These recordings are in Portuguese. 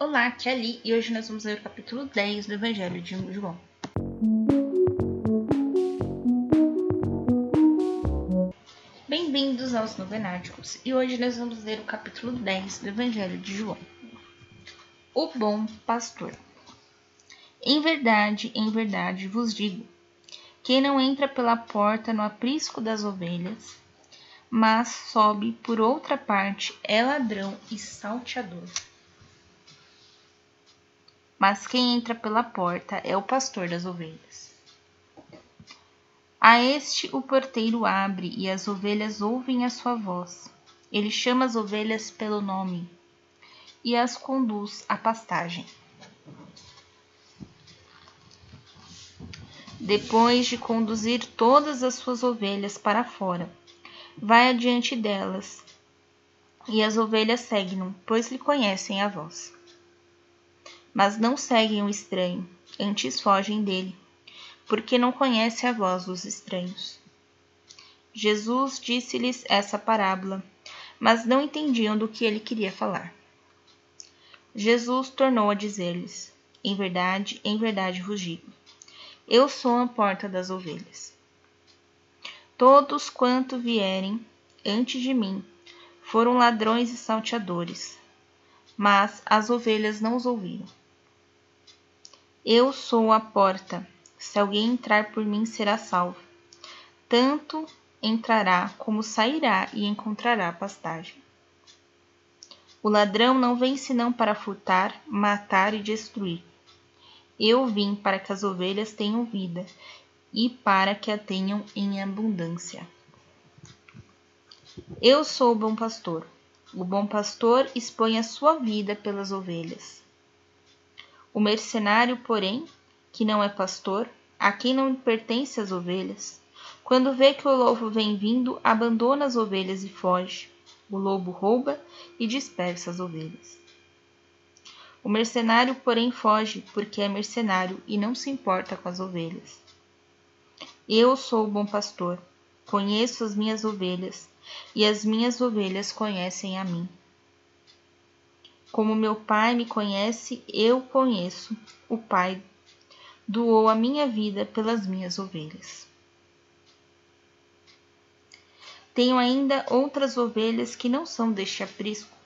Olá, aqui é Ali e hoje nós vamos ler o capítulo 10 do Evangelho de João. Bem-vindos aos Novenáticos e hoje nós vamos ler o capítulo 10 do Evangelho de João. O Bom Pastor. Em verdade, em verdade vos digo: quem não entra pela porta no aprisco das ovelhas, mas sobe por outra parte, é ladrão e salteador. Mas quem entra pela porta é o pastor das ovelhas. A este o porteiro abre e as ovelhas ouvem a sua voz. Ele chama as ovelhas pelo nome e as conduz à pastagem. Depois de conduzir todas as suas ovelhas para fora, vai adiante delas, e as ovelhas seguem-no, pois lhe conhecem a voz. Mas não seguem o estranho, antes fogem dele, porque não conhece a voz dos estranhos. Jesus disse-lhes essa parábola, mas não entendiam do que ele queria falar. Jesus tornou a dizer-lhes: Em verdade, em verdade vos digo, eu sou a porta das ovelhas. Todos quanto vierem antes de mim foram ladrões e salteadores, mas as ovelhas não os ouviram. Eu sou a porta. Se alguém entrar por mim, será salvo. Tanto entrará como sairá e encontrará pastagem. O ladrão não vem senão para furtar, matar e destruir. Eu vim para que as ovelhas tenham vida e para que a tenham em abundância. Eu sou o bom pastor. O bom pastor expõe a sua vida pelas ovelhas. O mercenário, porém, que não é pastor, a quem não pertence as ovelhas, quando vê que o lobo vem vindo, abandona as ovelhas e foge. O lobo rouba e dispersa as ovelhas. O mercenário, porém, foge, porque é mercenário e não se importa com as ovelhas. Eu sou o bom pastor, conheço as minhas ovelhas, e as minhas ovelhas conhecem a mim. Como meu Pai me conhece, eu conheço o Pai, doou a minha vida pelas minhas ovelhas. Tenho ainda outras ovelhas que não são deste aprisco.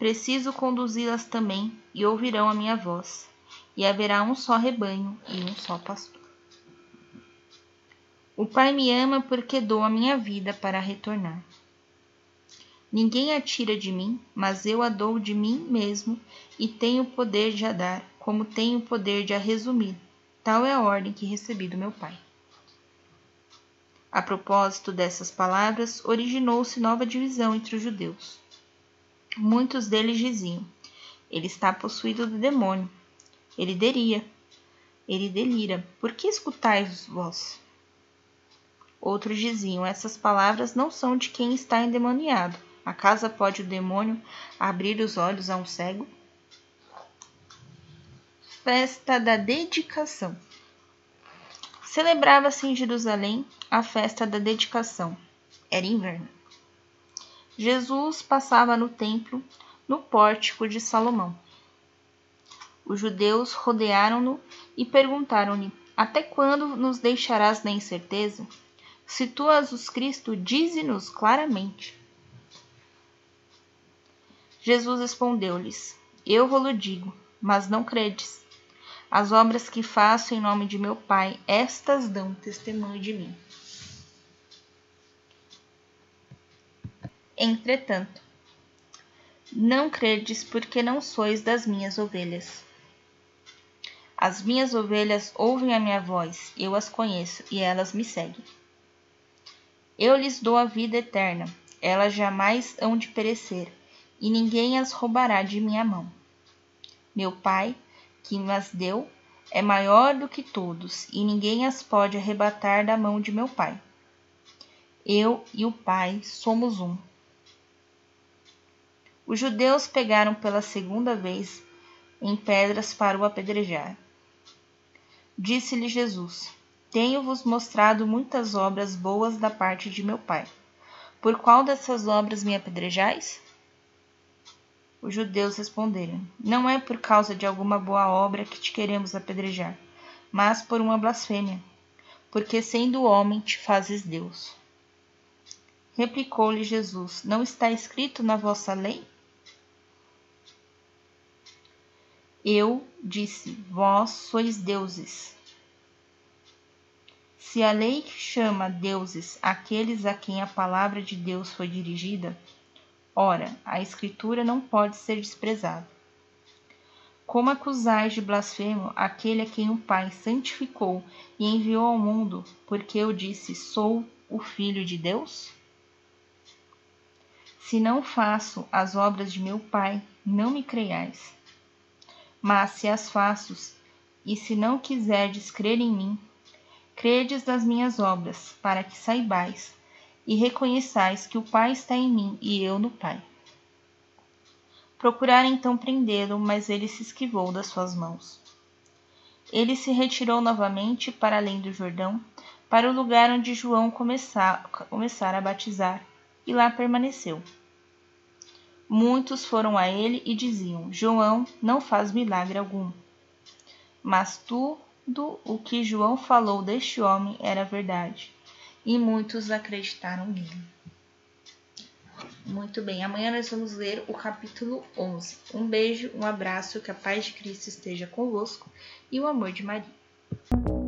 Preciso conduzi-las também, e ouvirão a minha voz, e haverá um só rebanho e um só pastor. O Pai me ama porque dou a minha vida para retornar. Ninguém a tira de mim, mas eu a dou de mim mesmo e tenho o poder de a dar, como tenho o poder de a resumir. Tal é a ordem que recebi do meu Pai. A propósito dessas palavras, originou-se nova divisão entre os judeus. Muitos deles diziam: Ele está possuído do demônio. Ele deria. Ele delira. Por que escutais vós? Outros diziam: Essas palavras não são de quem está endemoniado. Acaso pode o demônio abrir os olhos a um cego? Festa da Dedicação Celebrava-se em Jerusalém a festa da dedicação. Era inverno. Jesus passava no templo, no pórtico de Salomão. Os judeus rodearam-no e perguntaram-lhe: Até quando nos deixarás na incerteza? Se tu és o Cristo, dize-nos claramente. Jesus respondeu-lhes: Eu vou-lo digo, mas não credes. As obras que faço em nome de meu Pai, estas dão testemunho de mim. Entretanto, não credes porque não sois das minhas ovelhas. As minhas ovelhas ouvem a minha voz, eu as conheço e elas me seguem. Eu lhes dou a vida eterna, elas jamais hão de perecer, e ninguém as roubará de minha mão. Meu Pai, que as deu, é maior do que todos, e ninguém as pode arrebatar da mão de meu Pai. Eu e o Pai somos um. Os judeus pegaram pela segunda vez em pedras para o apedrejar. Disse-lhe Jesus: tenho-vos mostrado muitas obras boas da parte de meu Pai. Por qual dessas obras me apedrejais? Os judeus responderam: Não é por causa de alguma boa obra que te queremos apedrejar, mas por uma blasfêmia, porque sendo homem te fazes Deus. Replicou-lhe Jesus: Não está escrito na vossa lei? Eu disse: Vós sois deuses. Se a lei chama deuses aqueles a quem a palavra de Deus foi dirigida, Ora, a Escritura não pode ser desprezada. Como acusais de blasfemo aquele a quem o Pai santificou e enviou ao mundo, porque eu disse: Sou o Filho de Deus? Se não faço as obras de meu Pai, não me creiais. Mas se as faço, e se não quiserdes crer em mim, credes nas minhas obras, para que saibais e reconheçais que o Pai está em mim e eu no Pai. Procuraram então prendê-lo, mas ele se esquivou das suas mãos. Ele se retirou novamente para além do Jordão, para o lugar onde João começara a batizar, e lá permaneceu. Muitos foram a ele e diziam: João não faz milagre algum. Mas tudo o que João falou deste homem era verdade e muitos acreditaram nele. Muito bem, amanhã nós vamos ler o capítulo 11. Um beijo, um abraço, que a paz de Cristo esteja convosco e o amor de Maria.